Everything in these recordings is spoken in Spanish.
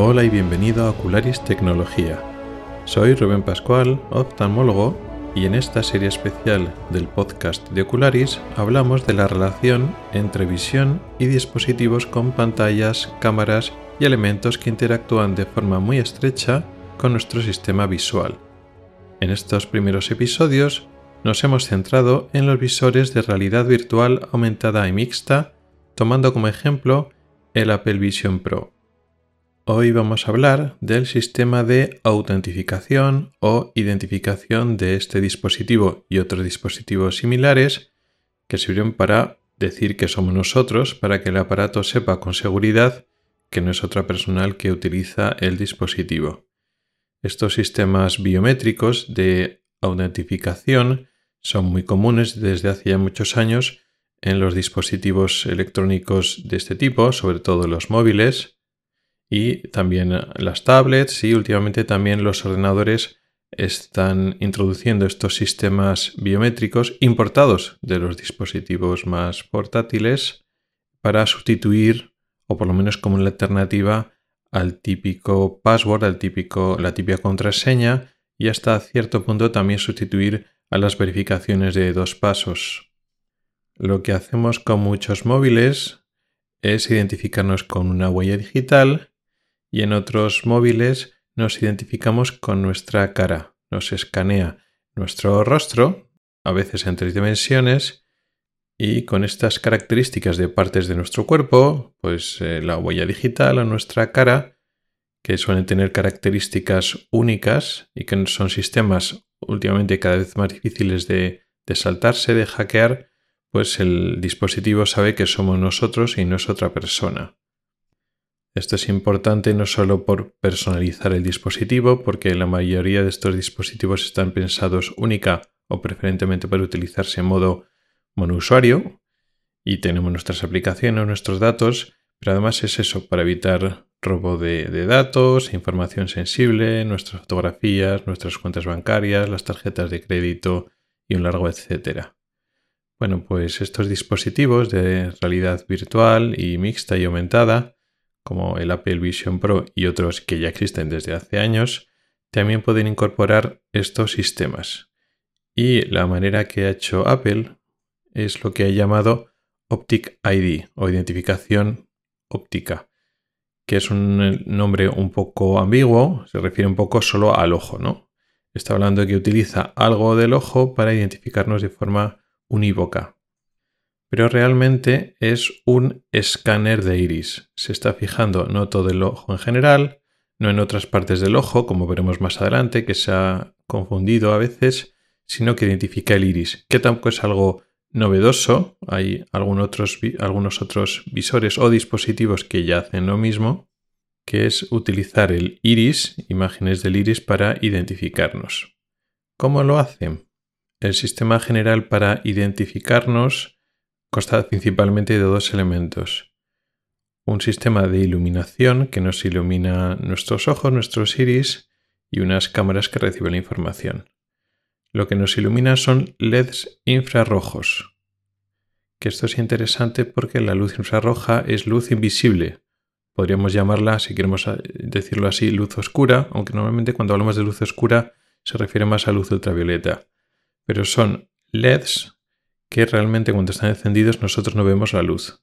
Hola y bienvenido a Ocularis Tecnología. Soy Rubén Pascual, oftalmólogo, y en esta serie especial del podcast de Ocularis hablamos de la relación entre visión y dispositivos con pantallas, cámaras y elementos que interactúan de forma muy estrecha con nuestro sistema visual. En estos primeros episodios nos hemos centrado en los visores de realidad virtual aumentada y mixta, tomando como ejemplo el Apple Vision Pro. Hoy vamos a hablar del sistema de autentificación o identificación de este dispositivo y otros dispositivos similares que sirven para decir que somos nosotros para que el aparato sepa con seguridad que no es otra persona que utiliza el dispositivo. Estos sistemas biométricos de autentificación son muy comunes desde hace ya muchos años en los dispositivos electrónicos de este tipo, sobre todo los móviles y también las tablets y últimamente también los ordenadores están introduciendo estos sistemas biométricos importados de los dispositivos más portátiles para sustituir o por lo menos como una alternativa al típico password, al típico, la típica contraseña y hasta cierto punto también sustituir a las verificaciones de dos pasos. Lo que hacemos con muchos móviles es identificarnos con una huella digital y en otros móviles nos identificamos con nuestra cara, nos escanea nuestro rostro, a veces en tres dimensiones, y con estas características de partes de nuestro cuerpo, pues eh, la huella digital o nuestra cara, que suelen tener características únicas y que son sistemas últimamente cada vez más difíciles de saltarse, de hackear, pues el dispositivo sabe que somos nosotros y no es otra persona. Esto es importante no solo por personalizar el dispositivo, porque la mayoría de estos dispositivos están pensados única o preferentemente para utilizarse en modo monousuario y tenemos nuestras aplicaciones, nuestros datos, pero además es eso, para evitar robo de, datos, información sensible, nuestras fotografías, nuestras cuentas bancarias, las tarjetas de crédito y un largo etcétera. Bueno, pues estos dispositivos de realidad virtual y mixta y aumentada, como el Apple Vision Pro y otros que ya existen desde hace años, también pueden incorporar estos sistemas. Y la manera que ha hecho Apple es lo que ha llamado Optic ID o identificación óptica, que es un nombre un poco ambiguo, se refiere un poco solo al ojo, ¿no? Está hablando de que utiliza algo del ojo para identificarnos de forma unívoca. Pero realmente es un escáner de iris. Se está fijando no todo el ojo en general, no en otras partes del ojo, como veremos más adelante, que se ha confundido a veces, sino que identifica el iris, que tampoco es algo novedoso. Hay algunos otros, visores o dispositivos que ya hacen lo mismo, que es utilizar el iris, imágenes del iris, para identificarnos. ¿Cómo lo hacen? El sistema general para identificarnos consta principalmente de dos elementos. Un sistema de iluminación que nos ilumina nuestros ojos, nuestros iris, y unas cámaras que reciben la información. Lo que nos ilumina son LEDs infrarrojos. Que esto es interesante porque la luz infrarroja es luz invisible. Podríamos llamarla, si queremos decirlo así, luz oscura, aunque normalmente cuando hablamos de luz oscura se refiere más a luz ultravioleta. Pero son LEDs que realmente cuando están encendidos nosotros no vemos la luz.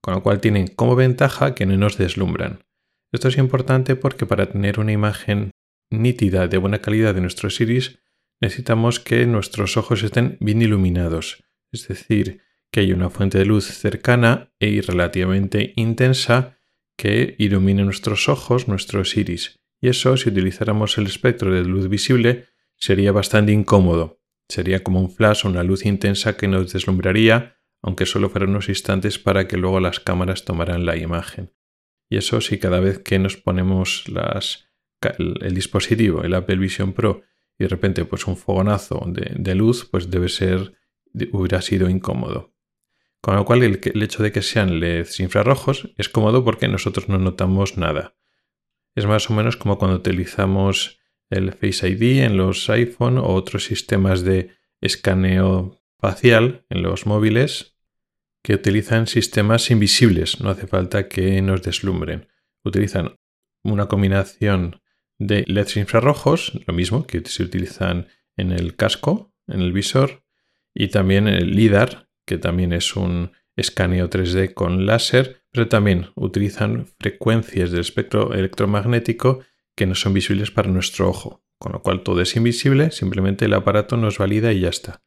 Con lo cual tienen como ventaja que no nos deslumbran. Esto es importante porque para tener una imagen nítida de buena calidad de nuestros iris necesitamos que nuestros ojos estén bien iluminados, es decir, que haya una fuente de luz cercana e relativamente intensa que ilumine nuestros ojos, nuestros iris. Y eso, si utilizáramos el espectro de luz visible, sería bastante incómodo. Sería como un flash o una luz intensa que nos deslumbraría, aunque solo fueran unos instantes para que luego las cámaras tomaran la imagen. Y eso si cada vez que nos ponemos las, el dispositivo, el Apple Vision Pro, y de repente pues un fogonazo de, luz pues debe ser, hubiera sido incómodo. Con lo cual el, el, hecho de que sean LEDs infrarrojos es cómodo porque nosotros no notamos nada. Es más o menos como cuando utilizamos el Face ID en los iPhone o otros sistemas de escaneo facial en los móviles que utilizan sistemas invisibles, no hace falta que nos deslumbren. Utilizan una combinación de LEDs infrarrojos, lo mismo que se utilizan en el casco, en el visor, y también el LIDAR, que también es un escaneo 3D con láser, pero también utilizan frecuencias del espectro electromagnético que no son visibles para nuestro ojo, con lo cual todo es invisible, simplemente el aparato nos valida y ya está.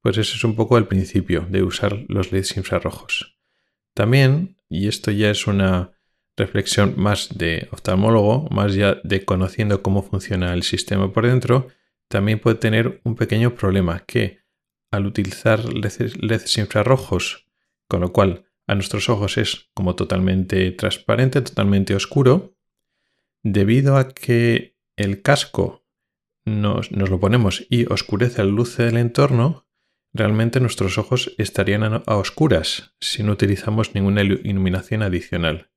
Pues ese es un poco el principio de usar los LEDs infrarrojos. También, y esto ya es una reflexión más de oftalmólogo, más ya de conociendo cómo funciona el sistema por dentro, también puede tener un pequeño problema que al utilizar LEDs infrarrojos, con lo cual a nuestros ojos es como totalmente transparente, totalmente oscuro, debido a que el casco nos, lo ponemos y oscurece la luz del entorno, realmente nuestros ojos estarían a, oscuras si no utilizamos ninguna iluminación adicional.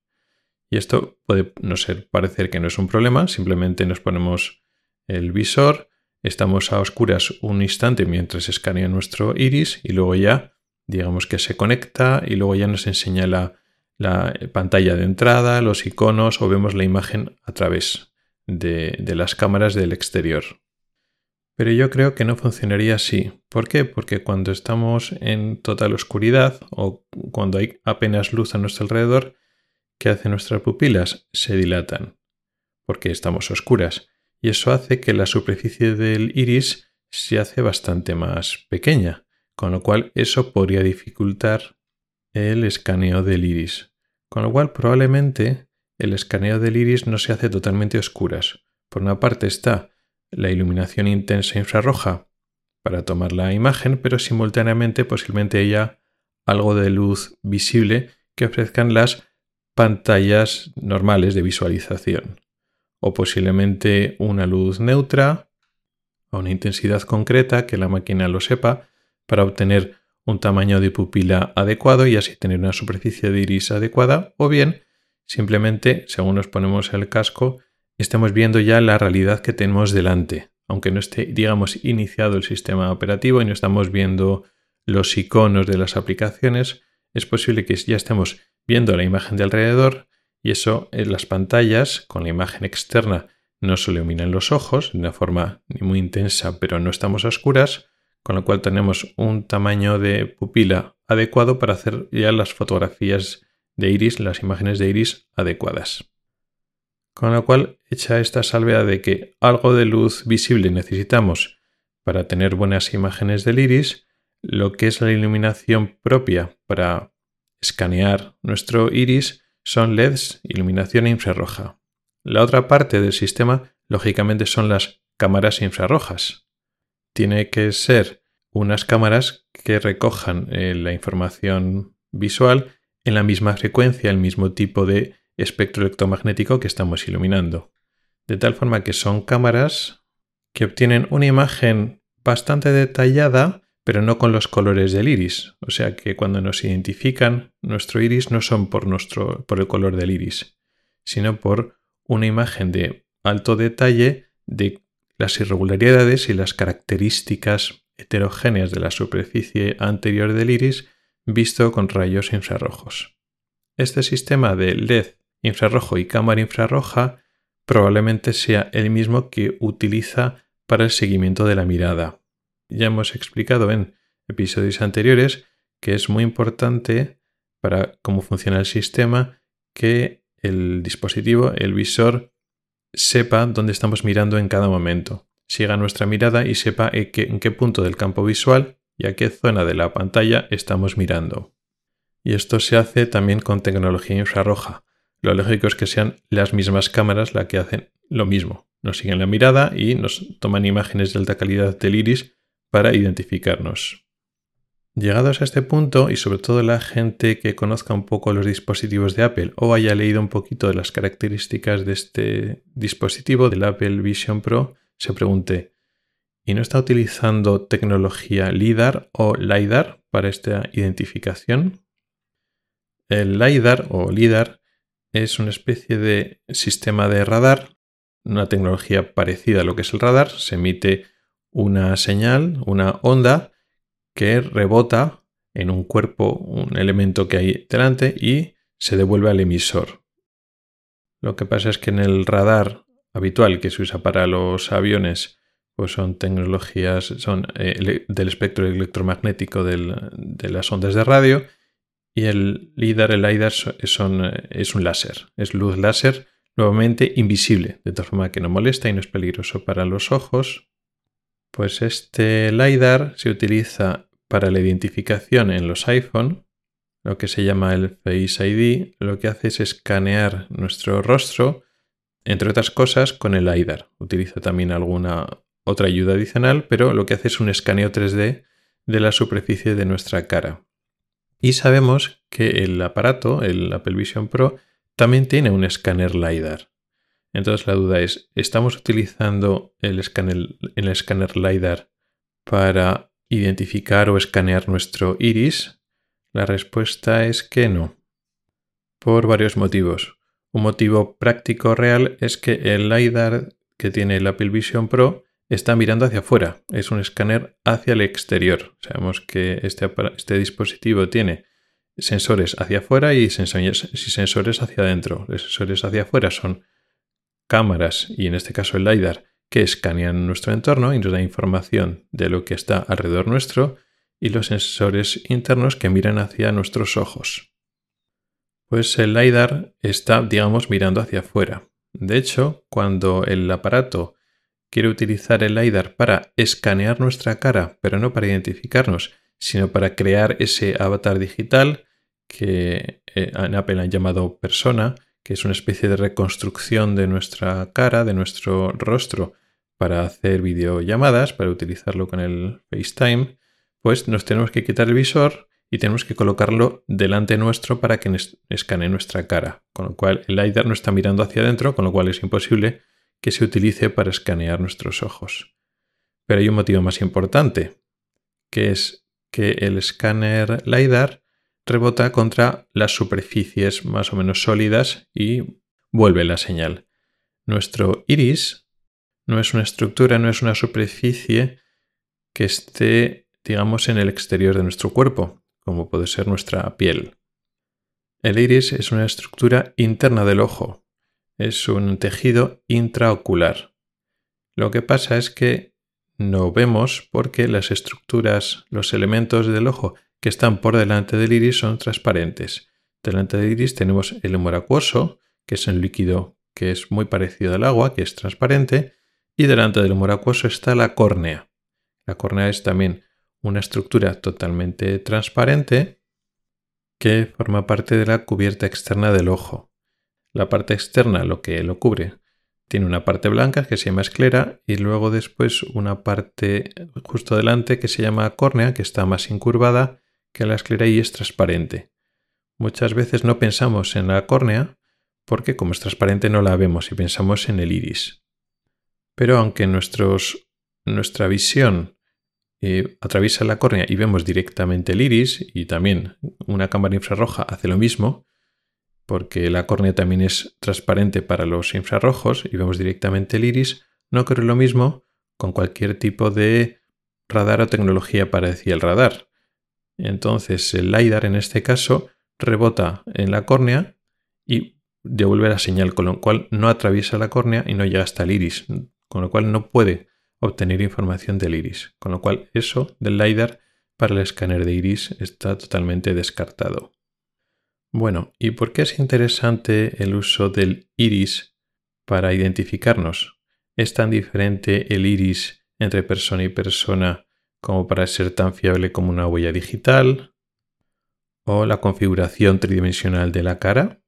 Y esto puede no ser parecer que no es un problema, simplemente nos ponemos el visor, estamos a oscuras un instante mientras escanea nuestro iris y luego ya digamos que se conecta y luego ya nos enseña la, pantalla de entrada, los iconos o vemos la imagen a través de, las cámaras del exterior. Pero yo creo que no funcionaría así. ¿Por qué? Porque cuando estamos en total oscuridad o cuando hay apenas luz a nuestro alrededor, ¿qué hacen nuestras pupilas? Se dilatan, porque estamos oscuras. Y eso hace que la superficie del iris se hace bastante más pequeña con lo cual eso podría dificultar el escaneo del iris. Con lo cual probablemente el escaneo del iris no se hace totalmente oscuras. Por una parte está la iluminación intensa infrarroja para tomar la imagen, pero simultáneamente posiblemente haya algo de luz visible que ofrezcan las pantallas normales de visualización. O posiblemente una luz neutra a una intensidad concreta que la máquina lo sepa para obtener un tamaño de pupila adecuado y así tener una superficie de iris adecuada, o bien simplemente, según nos ponemos el casco, estamos viendo ya la realidad que tenemos delante, aunque no esté, digamos, iniciado el sistema operativo y no estamos viendo los iconos de las aplicaciones, es posible que ya estemos viendo la imagen de alrededor y eso en las pantallas con la imagen externa no se iluminan los ojos de una forma muy intensa, pero no estamos a oscuras, con lo cual tenemos un tamaño de pupila adecuado para hacer ya las fotografías de iris, las imágenes de iris adecuadas. Con lo cual, hecha esta salvedad de que algo de luz visible necesitamos para tener buenas imágenes del iris, lo que es la iluminación propia para escanear nuestro iris son LEDs, iluminación infrarroja. La otra parte del sistema, lógicamente, son las cámaras infrarrojas, tiene que ser unas cámaras que recojan eh, la información visual en la misma frecuencia, el mismo tipo de espectro electromagnético que estamos iluminando. De tal forma que son cámaras que obtienen una imagen bastante detallada, pero no con los colores del iris. O sea que cuando nos identifican nuestro iris no son por, nuestro, por el color del iris, sino por una imagen de alto detalle de las irregularidades y las características heterogéneas de la superficie anterior del iris visto con rayos infrarrojos. Este sistema de LED infrarrojo y cámara infrarroja probablemente sea el mismo que utiliza para el seguimiento de la mirada. Ya hemos explicado en episodios anteriores que es muy importante para cómo funciona el sistema que el dispositivo, el visor, sepa dónde estamos mirando en cada momento, siga nuestra mirada y sepa en qué, punto del campo visual y a qué zona de la pantalla estamos mirando. Y esto se hace también con tecnología infrarroja. Lo lógico es que sean las mismas cámaras las que hacen lo mismo. Nos siguen la mirada y nos toman imágenes de alta calidad del iris para identificarnos. Llegados a este punto, y sobre todo la gente que conozca un poco los dispositivos de Apple o haya leído un poquito de las características de este dispositivo, del Apple Vision Pro, se pregunte, ¿y no está utilizando tecnología LIDAR o LiDAR para esta identificación? El LiDAR o LIDAR es una especie de sistema de radar, una tecnología parecida a lo que es el radar, se emite una señal, una onda, que rebota en un cuerpo, un elemento que hay delante y se devuelve al emisor. Lo que pasa es que en el radar habitual que se usa para los aviones, pues son tecnologías, eh, del espectro electromagnético de las ondas de radio. Y el LIDAR, el LIDAR eh, es un láser, es luz láser, nuevamente invisible, de tal forma que no molesta y no es peligroso para los ojos. Pues este LiDAR se utiliza para la identificación en los iPhone, lo que se llama el Face ID, lo que hace es escanear nuestro rostro, entre otras cosas, con el LiDAR. Utiliza también alguna otra ayuda adicional, pero lo que hace es un escaneo 3D de la superficie de nuestra cara. Y sabemos que el aparato, el Apple Vision Pro, también tiene un escáner LiDAR. Entonces la duda es, ¿estamos utilizando el escáner, el escáner LiDAR para identificar o escanear nuestro iris? La respuesta es que no. Por varios motivos. Un motivo práctico real es que el LiDAR que tiene el Apple Vision Pro está mirando hacia afuera. Es un escáner hacia el exterior. Sabemos que este, este dispositivo tiene sensores hacia afuera y sensores, hacia adentro. Los sensores hacia afuera son cámaras y en este caso el LiDAR que escanean nuestro entorno y nos da información de lo que está alrededor nuestro y los sensores internos que miran hacia nuestros ojos. Pues el LiDAR está, digamos, mirando hacia afuera. De hecho, cuando el aparato quiere utilizar el LiDAR para escanear nuestra cara, pero no para identificarnos, sino para crear ese avatar digital que eh, en Apple han llamado persona, que es una especie de reconstrucción de nuestra cara, de nuestro rostro, para hacer videollamadas, para utilizarlo con el FaceTime, pues nos tenemos que quitar el visor y tenemos que colocarlo delante nuestro para que escanee nuestra cara. Con lo cual el LiDAR no está mirando hacia adentro, con lo cual es imposible que se utilice para escanear nuestros ojos. Pero hay un motivo más importante, que es que el escáner LiDAR rebota contra las superficies más o menos sólidas y vuelve la señal. Nuestro iris no es una estructura, no es una superficie que esté, digamos, en el exterior de nuestro cuerpo, como puede ser nuestra piel. El iris es una estructura interna del ojo, es un tejido intraocular. Lo que pasa es que no vemos porque las estructuras, los elementos del ojo que están por delante del iris son transparentes. Delante del iris tenemos el humo acuoso, que es un líquido que es muy parecido al agua, que es transparente, y delante del humo acuoso está la córnea. La córnea es también una estructura totalmente transparente que forma parte de la cubierta externa del ojo. La parte externa, lo que lo cubre, tiene una parte blanca que se llama esclera y luego después una parte justo delante que se llama córnea, que está más incurvada que la esclera y es transparente. Muchas veces no pensamos en la córnea porque como es transparente no la vemos y pensamos en el iris. Pero aunque nuestra visión eh, atraviesa la córnea y vemos directamente el iris y también una cámara infrarroja hace lo mismo, porque la córnea también es transparente para los infrarrojos y vemos directamente el iris, no ocurre lo mismo con cualquier tipo de radar o tecnología parecida al radar. Entonces el LiDAR en este caso rebota en la córnea y devuelve la señal, con lo cual no atraviesa la córnea y no llega hasta el iris, con lo cual no puede obtener información del iris. Con lo cual eso del LiDAR para el escáner de iris está totalmente descartado. Bueno, ¿y por qué es interesante el uso del iris para identificarnos? ¿Es tan diferente el iris entre persona y persona como para ser tan fiable como una huella digital, o la configuración tridimensional de la cara,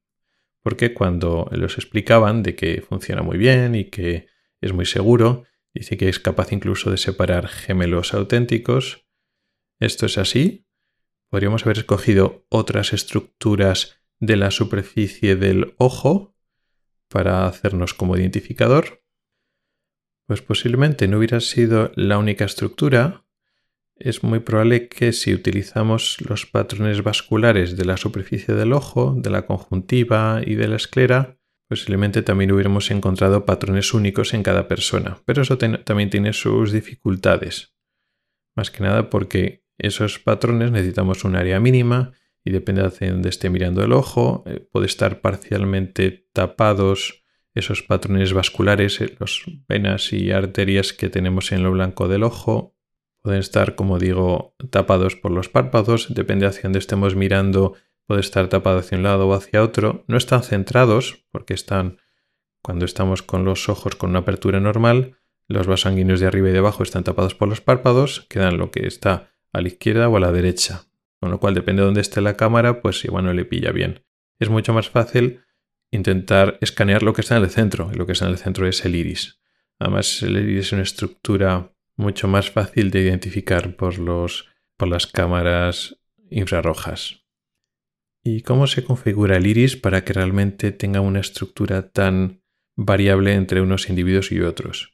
porque cuando los explicaban de que funciona muy bien y que es muy seguro, dice que es capaz incluso de separar gemelos auténticos. ¿Esto es así? ¿Podríamos haber escogido otras estructuras de la superficie del ojo para hacernos como identificador? Pues posiblemente no hubiera sido la única estructura, es muy probable que si utilizamos los patrones vasculares de la superficie del ojo, de la conjuntiva y de la esclera, posiblemente también hubiéramos encontrado patrones únicos en cada persona. Pero eso también tiene sus dificultades. Más que nada porque esos patrones necesitamos un área mínima y depende de dónde esté mirando el ojo. Eh, puede estar parcialmente tapados esos patrones vasculares, eh, las venas y arterias que tenemos en lo blanco del ojo. Pueden estar, como digo, tapados por los párpados, depende hacia dónde estemos mirando, puede estar tapado hacia un lado o hacia otro. No están centrados porque están, cuando estamos con los ojos con una apertura normal, los vasos sanguíneos de arriba y de abajo están tapados por los párpados, quedan lo que está a la izquierda o a la derecha. Con lo cual, depende de dónde esté la cámara, pues igual no le pilla bien. Es mucho más fácil intentar escanear lo que está en el centro, y lo que está en el centro es el iris. Además, el iris es una estructura mucho más fácil de identificar por, los, por las cámaras infrarrojas. ¿Y cómo se configura el iris para que realmente tenga una estructura tan variable entre unos individuos y otros?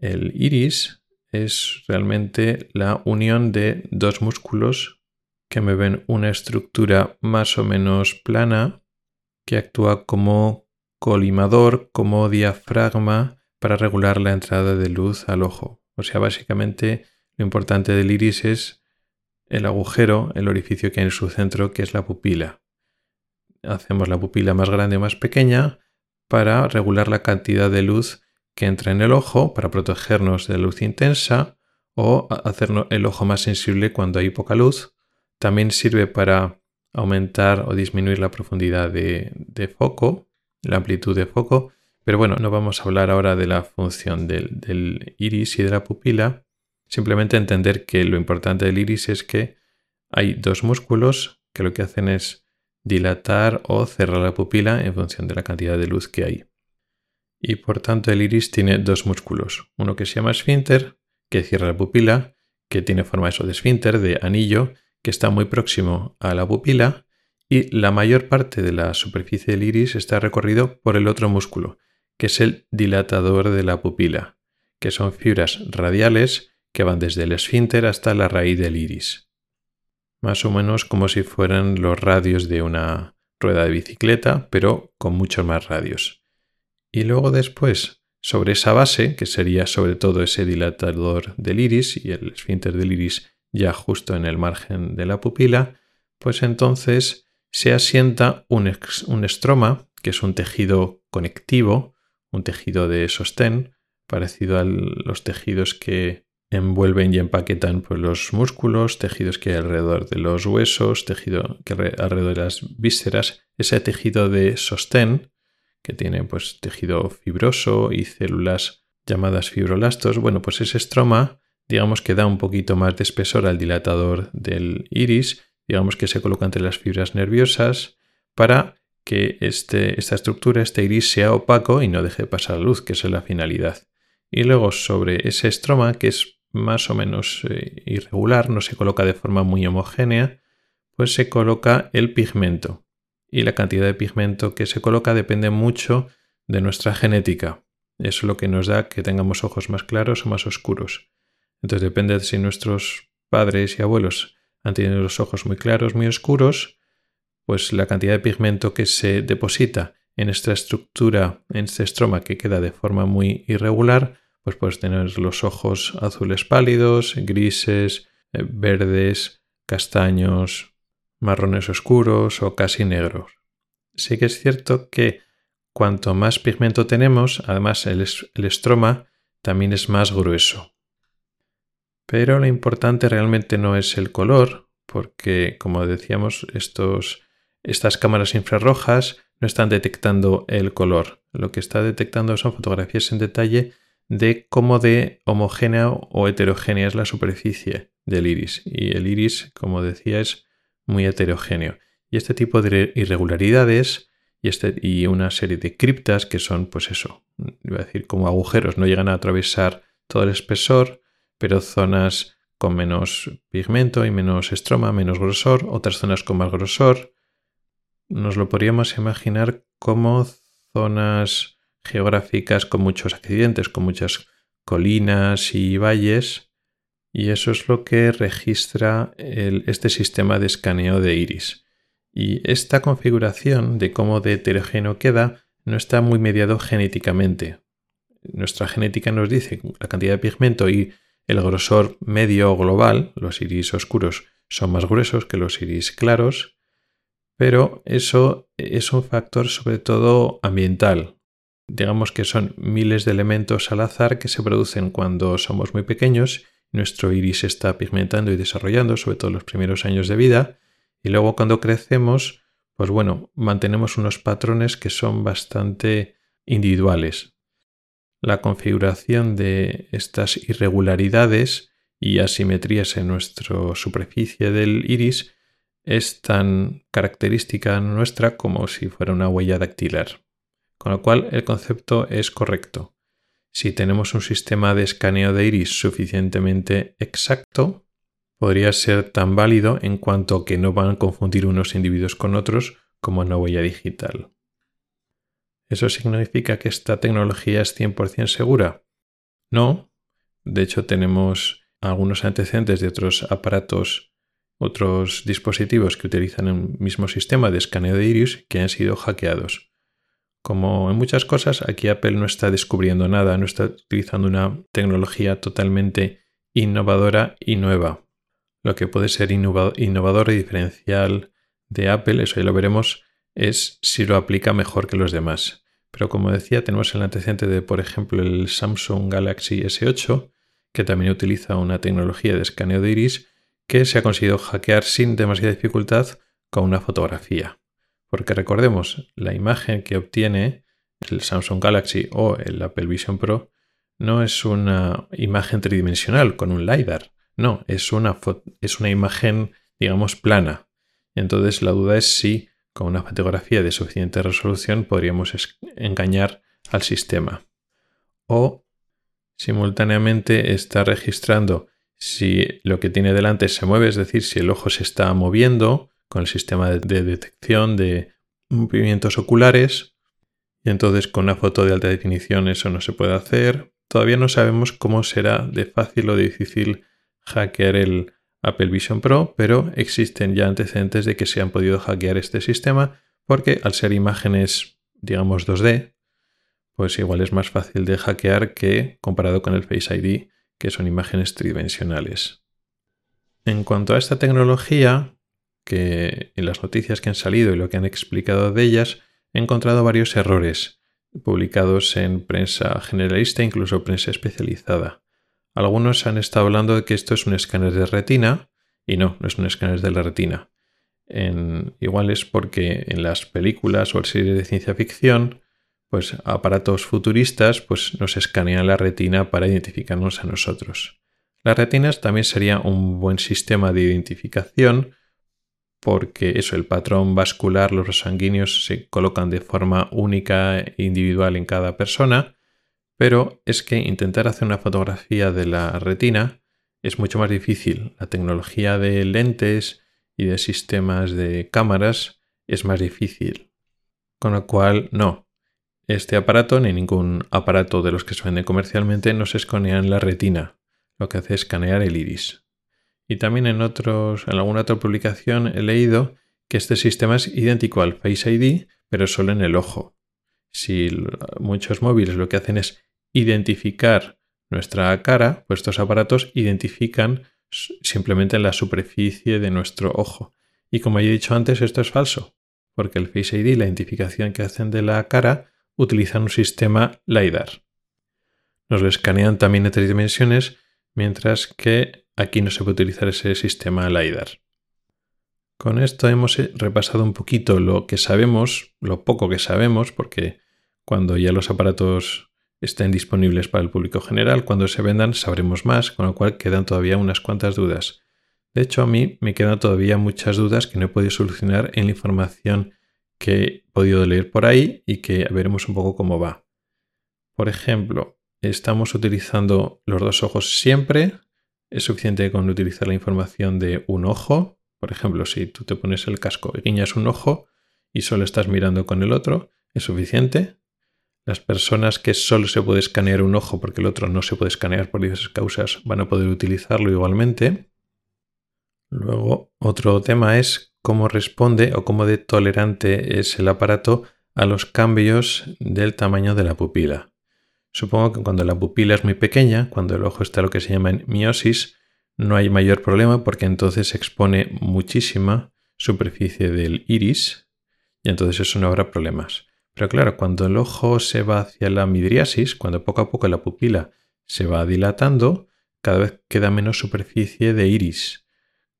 El iris es realmente la unión de dos músculos que me ven una estructura más o menos plana que actúa como colimador, como diafragma para regular la entrada de luz al ojo. O sea, básicamente lo importante del iris es el agujero, el orificio que hay en su centro, que es la pupila. Hacemos la pupila más grande o más pequeña para regular la cantidad de luz que entra en el ojo, para protegernos de la luz intensa o hacer el ojo más sensible cuando hay poca luz. También sirve para aumentar o disminuir la profundidad de, foco, la amplitud de foco. Pero bueno, no vamos a hablar ahora de la función del, iris y de la pupila. Simplemente entender que lo importante del iris es que hay dos músculos que lo que hacen es dilatar o cerrar la pupila en función de la cantidad de luz que hay. Y por tanto el iris tiene dos músculos, uno que se llama esfínter, que cierra la pupila, que tiene forma de esfínter, de anillo, que está muy próximo a la pupila y la mayor parte de la superficie del iris está recorrido por el otro músculo, que es el dilatador de la pupila, que son fibras radiales que van desde el esfínter hasta la raíz del iris. Más o menos como si fueran los radios de una rueda de bicicleta, pero con muchos más radios. Y luego después, sobre esa base, que sería sobre todo ese dilatador del iris y el esfínter del iris ya justo en el margen de la pupila, pues entonces se asienta un, estroma, que es un tejido conectivo, un tejido de sostén, parecido a los tejidos que envuelven y empaquetan pues, los músculos, tejidos que hay alrededor de los huesos, tejido que alrededor de las vísceras, ese tejido de sostén que tiene pues tejido fibroso y células llamadas fibrolastos, bueno, pues ese estroma digamos que da un poquito más de espesor al dilatador del iris, digamos que se coloca entre las fibras nerviosas para que este, esta estructura, este iris, sea opaco y no deje pasar luz, que es la finalidad. Y luego sobre ese estroma, que es más o menos eh, irregular, no se coloca de forma muy homogénea, pues se coloca el pigmento. Y la cantidad de pigmento que se coloca depende mucho de nuestra genética. Eso es lo que nos da que tengamos ojos más claros o más oscuros. Entonces depende de si nuestros padres y abuelos han tenido los ojos muy claros, muy oscuros, pues la cantidad de pigmento que se deposita en esta estructura, en este estroma que queda de forma muy irregular, pues puedes tener los ojos azules pálidos, grises, eh, verdes, castaños, marrones oscuros o casi negros. Sí que es cierto que cuanto más pigmento tenemos, además el, el estroma también es más grueso. Pero lo importante realmente no es el color, porque como decíamos, estos, estas cámaras infrarrojas no están detectando el color. Lo que está detectando son fotografías en detalle de cómo de homogénea o heterogénea es la superficie del iris. Y el iris, como decía, es muy heterogéneo. Y este tipo de irregularidades y, este, y una serie de criptas que son, pues eso, iba a decir como agujeros, no llegan a atravesar todo el espesor, pero zonas con menos pigmento y menos estroma, menos grosor, otras zonas con más grosor. Nos lo podríamos imaginar como zonas geográficas con muchos accidentes, con muchas colinas y valles, y eso es lo que registra este sistema de escaneo de iris. Y esta configuración de cómo de heterogéneo queda no está muy mediado genéticamente. Nuestra genética nos dice la cantidad de pigmento y el grosor medio global, los iris oscuros, son más gruesos que los iris claros, pero eso es un factor sobre todo ambiental. Digamos que son miles de elementos al azar que se producen cuando somos muy pequeños, nuestro iris está pigmentando y desarrollando, sobre todo los primeros años de vida, y luego cuando crecemos, pues bueno, mantenemos unos patrones que son bastante individuales. La configuración de estas irregularidades y asimetrías en nuestra superficie del iris es tan característica nuestra como si fuera una huella dactilar. Con lo cual el concepto es correcto. Si tenemos un sistema de escaneo de iris suficientemente exacto, podría ser tan válido en cuanto que no van a confundir unos individuos con otros como una huella digital. ¿Eso significa que esta tecnología es 100% segura? No. De hecho, tenemos algunos antecedentes de otros aparatos otros dispositivos que utilizan el mismo sistema de escaneo de iris que han sido hackeados. Como en muchas cosas, aquí Apple no está descubriendo nada, no está utilizando una tecnología totalmente innovadora y nueva. Lo que puede ser innovador y diferencial de Apple, eso ya lo veremos, es si lo aplica mejor que los demás. Pero como decía, tenemos el antecedente de, por ejemplo, el Samsung Galaxy S8, que también utiliza una tecnología de escaneo de iris que se ha conseguido hackear sin demasiada dificultad con una fotografía. Porque recordemos, la imagen que obtiene el Samsung Galaxy o el Apple Vision Pro no es una imagen tridimensional con un LiDAR, no, es una, es una imagen, digamos, plana. Entonces la duda es si con una fotografía de suficiente resolución podríamos engañar al sistema. O simultáneamente está registrando si lo que tiene delante se mueve, es decir, si el ojo se está moviendo con el sistema de detección de movimientos oculares, y entonces con una foto de alta definición eso no se puede hacer. Todavía no sabemos cómo será de fácil o difícil hackear el Apple Vision Pro, pero existen ya antecedentes de que se han podido hackear este sistema porque al ser imágenes, digamos 2D, pues igual es más fácil de hackear que comparado con el Face ID, que son imágenes tridimensionales. En cuanto a esta tecnología, que en las noticias que han salido y lo que han explicado de ellas, he encontrado varios errores publicados en prensa generalista e incluso prensa especializada. Algunos han estado hablando de que esto es un escáner de retina y no, no es un escáner de la retina. En, igual es porque en las películas o series de ciencia ficción pues aparatos futuristas pues nos escanean la retina para identificarnos a nosotros. Las retinas también sería un buen sistema de identificación porque eso, el patrón vascular, los sanguíneos se colocan de forma única e individual en cada persona, pero es que intentar hacer una fotografía de la retina es mucho más difícil. La tecnología de lentes y de sistemas de cámaras es más difícil. Con lo cual, no, este aparato ni ningún aparato de los que se venden comercialmente nos escanean la retina, lo que hace es escanear el iris. Y también en, otros, en alguna otra publicación he leído que este sistema es idéntico al Face ID, pero solo en el ojo. Si muchos móviles lo que hacen es identificar nuestra cara, pues estos aparatos identifican simplemente la superficie de nuestro ojo. Y como ya he dicho antes, esto es falso, porque el Face ID, la identificación que hacen de la cara, utilizan un sistema LiDAR. Nos lo escanean también en tres dimensiones, mientras que aquí no se puede utilizar ese sistema LiDAR. Con esto hemos eh, repasado un poquito lo que sabemos, lo poco que sabemos, porque cuando ya los aparatos estén disponibles para el público general, cuando se vendan sabremos más, con lo cual quedan todavía unas cuantas dudas. De hecho, a mí me quedan todavía muchas dudas que no he podido solucionar en la información que he podido leer por ahí y que veremos un poco cómo va. Por ejemplo, estamos utilizando los dos ojos siempre. Es suficiente con utilizar la información de un ojo. Por ejemplo, si tú te pones el casco y guiñas un ojo y solo estás mirando con el otro, es suficiente. Las personas que solo se puede escanear un ojo porque el otro no se puede escanear por diversas causas van a poder utilizarlo igualmente. Luego, otro tema es cómo responde o cómo de tolerante es el aparato a los cambios del tamaño de la pupila. Supongo que cuando la pupila es muy pequeña, cuando el ojo está lo que se llama en miosis, no hay mayor problema porque entonces se expone muchísima superficie del iris y entonces eso no habrá problemas. Pero claro, cuando el ojo se va hacia la midriasis, cuando poco a poco la pupila se va dilatando, cada vez queda menos superficie de iris,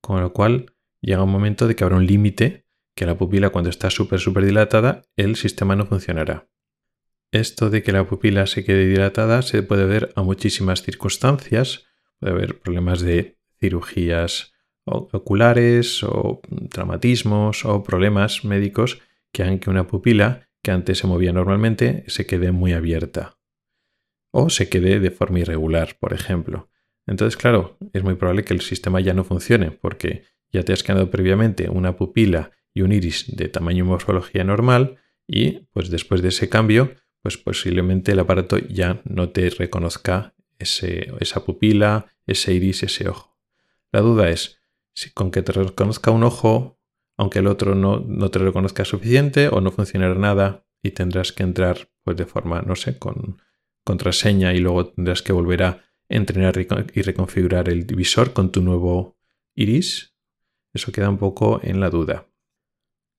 con lo cual llega un momento de que habrá un límite que la pupila cuando está súper súper dilatada el sistema no funcionará. Esto de que la pupila se quede dilatada se puede ver a muchísimas circunstancias, puede haber problemas de cirugías oculares o traumatismos o problemas médicos que hagan que una pupila que antes se movía normalmente se quede muy abierta o se quede de forma irregular, por ejemplo. Entonces, claro, es muy probable que el sistema ya no funcione porque ya te has quedado previamente una pupila y un iris de tamaño y morfología normal y pues después de ese cambio, pues posiblemente el aparato ya no te reconozca esa pupila, ese iris, ese ojo. La duda es si con que te reconozca un ojo, aunque el otro no, no te reconozca suficiente o no funcionará nada y tendrás que entrar pues de forma, no sé, con contraseña y luego tendrás que volver a entrenar y reconfigurar el divisor con tu nuevo iris. Eso queda un poco en la duda.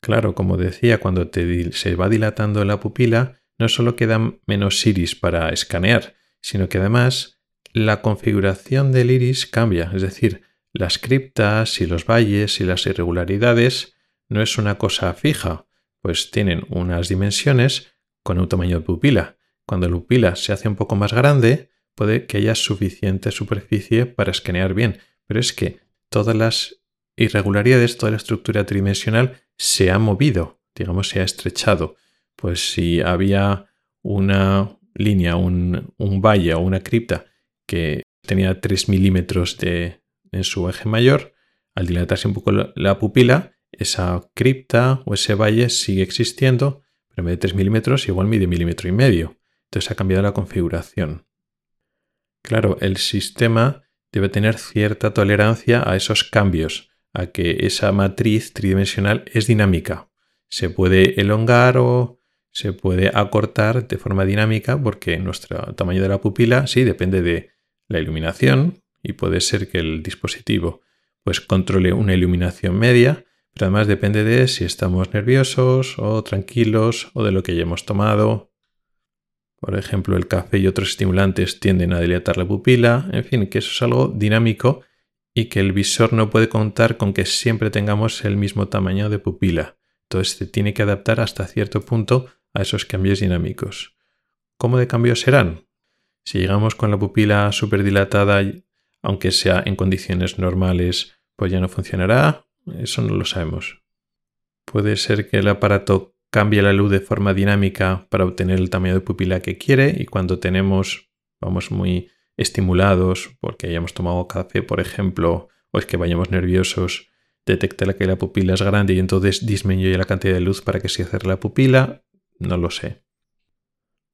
Claro, como decía, cuando se va dilatando la pupila, no solo queda menos iris para escanear, sino que además la configuración del iris cambia, es decir, las criptas y los valles y las irregularidades no es una cosa fija, pues tienen unas dimensiones con un tamaño de pupila. Cuando la pupila se hace un poco más grande, puede que haya suficiente superficie para escanear bien, pero es que todas las irregularidades, toda la estructura tridimensional se ha movido, digamos, se ha estrechado. Pues si había una línea, un, valle o una cripta que tenía 3 milímetros de, en su eje mayor, al dilatarse un poco la, pupila, esa cripta o ese valle sigue existiendo, pero en vez de 3 milímetros igual mide milímetro y medio. Entonces ha cambiado la configuración. Claro, el sistema debe tener cierta tolerancia a esos cambios, a que esa matriz tridimensional es dinámica. Se puede elongar o se puede acortar de forma dinámica porque nuestro tamaño de la pupila sí depende de la iluminación y puede ser que el dispositivo pues controle una iluminación media, pero además depende de si estamos nerviosos o tranquilos o de lo que hayamos tomado. Por ejemplo, el café y otros estimulantes tienden a dilatar la pupila, en fin, que eso es algo dinámico y que el visor no puede contar con que siempre tengamos el mismo tamaño de pupila. Entonces se tiene que adaptar hasta cierto punto a esos cambios dinámicos. ¿Cómo de cambios serán? Si llegamos con la pupila dilatada, aunque sea en condiciones normales, pues ya no funcionará. Eso no lo sabemos. Puede ser que el aparato cambie la luz de forma dinámica para obtener el tamaño de pupila que quiere y cuando tenemos, vamos muy estimulados porque hayamos tomado café, por ejemplo, o es que vayamos nerviosos, detecta que la pupila es grande y entonces disminuye la cantidad de luz para que se cierre la pupila, no lo sé.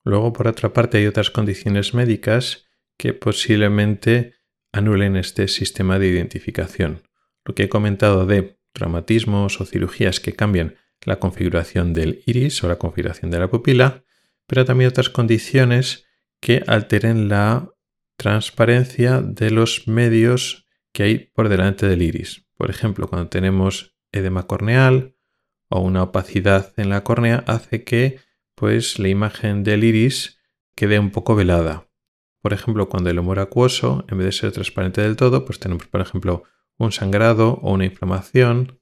Luego, por otra parte, hay otras condiciones médicas que posiblemente anulen este sistema de identificación. Lo que he comentado de traumatismos o cirugías que cambian la configuración del iris o la configuración de la pupila, pero también otras condiciones que alteren la transparencia de los medios que hay por delante del iris. Por ejemplo, cuando tenemos edema corneal o una opacidad en la córnea hace que pues la imagen del iris quede un poco velada. Por ejemplo, cuando el humor acuoso, en vez de ser transparente del todo, pues tenemos, por ejemplo, un sangrado o una inflamación,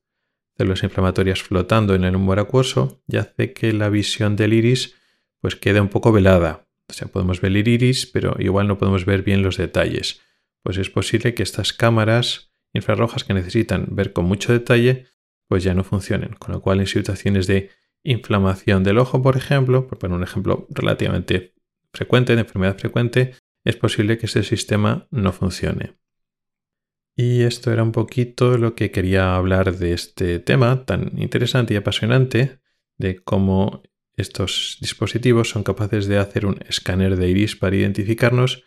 células inflamatorias flotando en el humor acuoso y hace que la visión del iris pues quede un poco velada. O sea, podemos ver el iris, pero igual no podemos ver bien los detalles. Pues es posible que estas cámaras infrarrojas que necesitan ver con mucho detalle, pues ya no funcionen. Con lo cual, en situaciones de inflamación del ojo, por ejemplo, por poner un ejemplo relativamente frecuente, de enfermedad frecuente, es posible que este sistema no funcione. Y esto era un poquito lo que quería hablar de este tema tan interesante y apasionante de cómo estos dispositivos son capaces de hacer un escáner de iris para identificarnos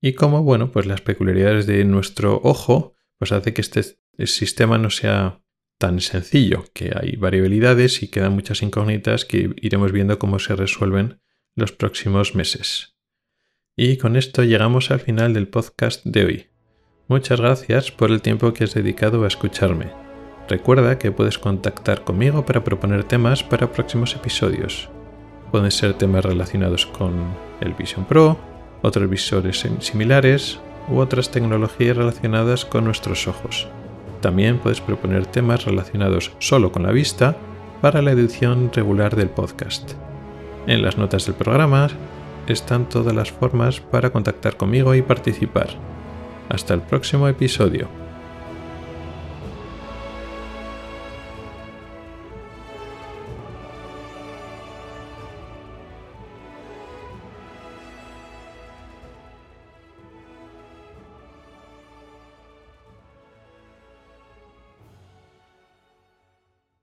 y cómo, bueno, pues las peculiaridades de nuestro ojo pues hace que este sistema no sea tan sencillo, que hay variabilidades y quedan muchas incógnitas que iremos viendo cómo se resuelven los próximos meses. Y con esto llegamos al final del podcast de hoy. Muchas gracias por el tiempo que has dedicado a escucharme. Recuerda que puedes contactar conmigo para proponer temas para próximos episodios. Pueden ser temas relacionados con el Vision Pro, otros visores similares u otras tecnologías relacionadas con nuestros ojos. También puedes proponer temas relacionados solo con la vista para la edición regular del podcast. En las notas del programa están todas las formas para contactar conmigo y participar. Hasta el próximo episodio.